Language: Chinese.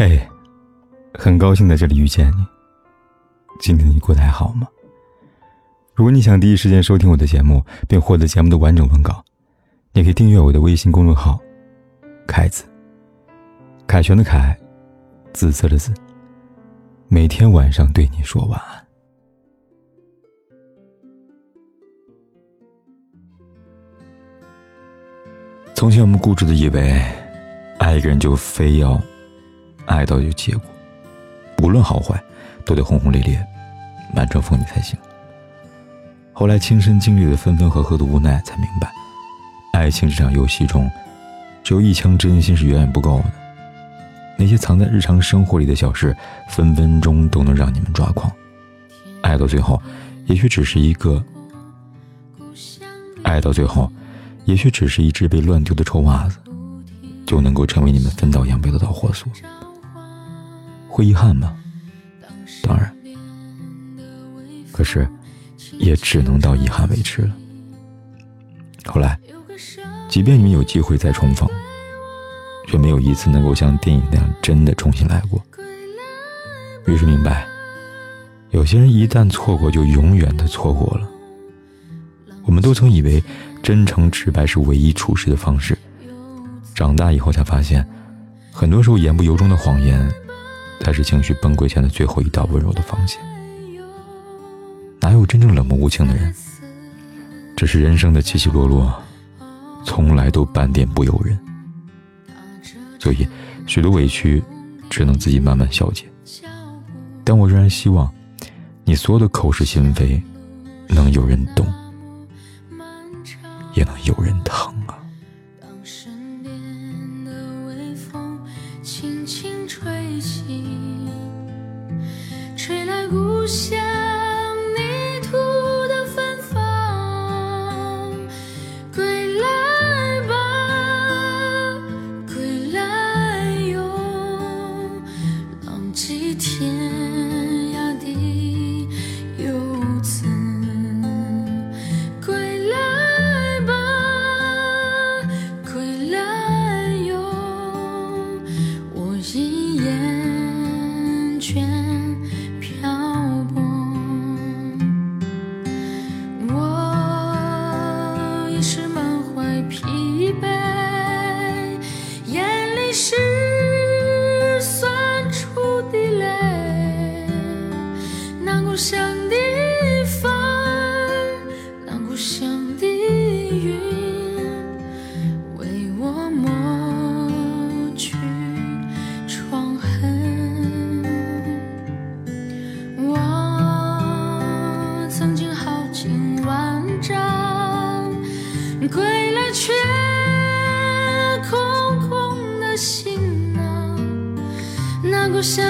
嘿，很高兴在这里遇见你。今天你过得还好吗？如果你想第一时间收听我的节目，并获得节目的完整文稿，你可以订阅我的微信公众号“凯子”。凯旋的凯，紫色的紫。每天晚上对你说晚安。从前我们固执的以为，爱一个人就非要。爱到有结果，无论好坏，都得轰轰烈烈，满城风雨才行。后来亲身经历了分分合合的无奈，才明白，爱情这场游戏中，只有一腔真心是远远不够的。那些藏在日常生活里的小事，分分钟都能让你们抓狂。爱到最后，也许只是一个；爱到最后，也许只是一只被乱丢的臭袜子，就能够成为你们分道扬镳的导火索。会遗憾吗？当然，可是也只能到遗憾为止了。后来，即便你们有机会再重逢，却没有一次能够像电影那样真的重新来过。于是明白，有些人一旦错过，就永远的错过了。我们都曾以为真诚直白是唯一处事的方式，长大以后才发现，很多时候言不由衷的谎言。才是情绪崩溃前的最后一道温柔的防线。哪有真正冷漠无情的人？只是人生的起起落落，从来都半点不由人。所以，许多委屈只能自己慢慢消解。但我仍然希望，你所有的口是心非，能有人懂，也能有人疼不想。故乡的风，那故乡的云，为我抹去创痕。我曾经豪情万丈，归来却空空的行囊，那故乡。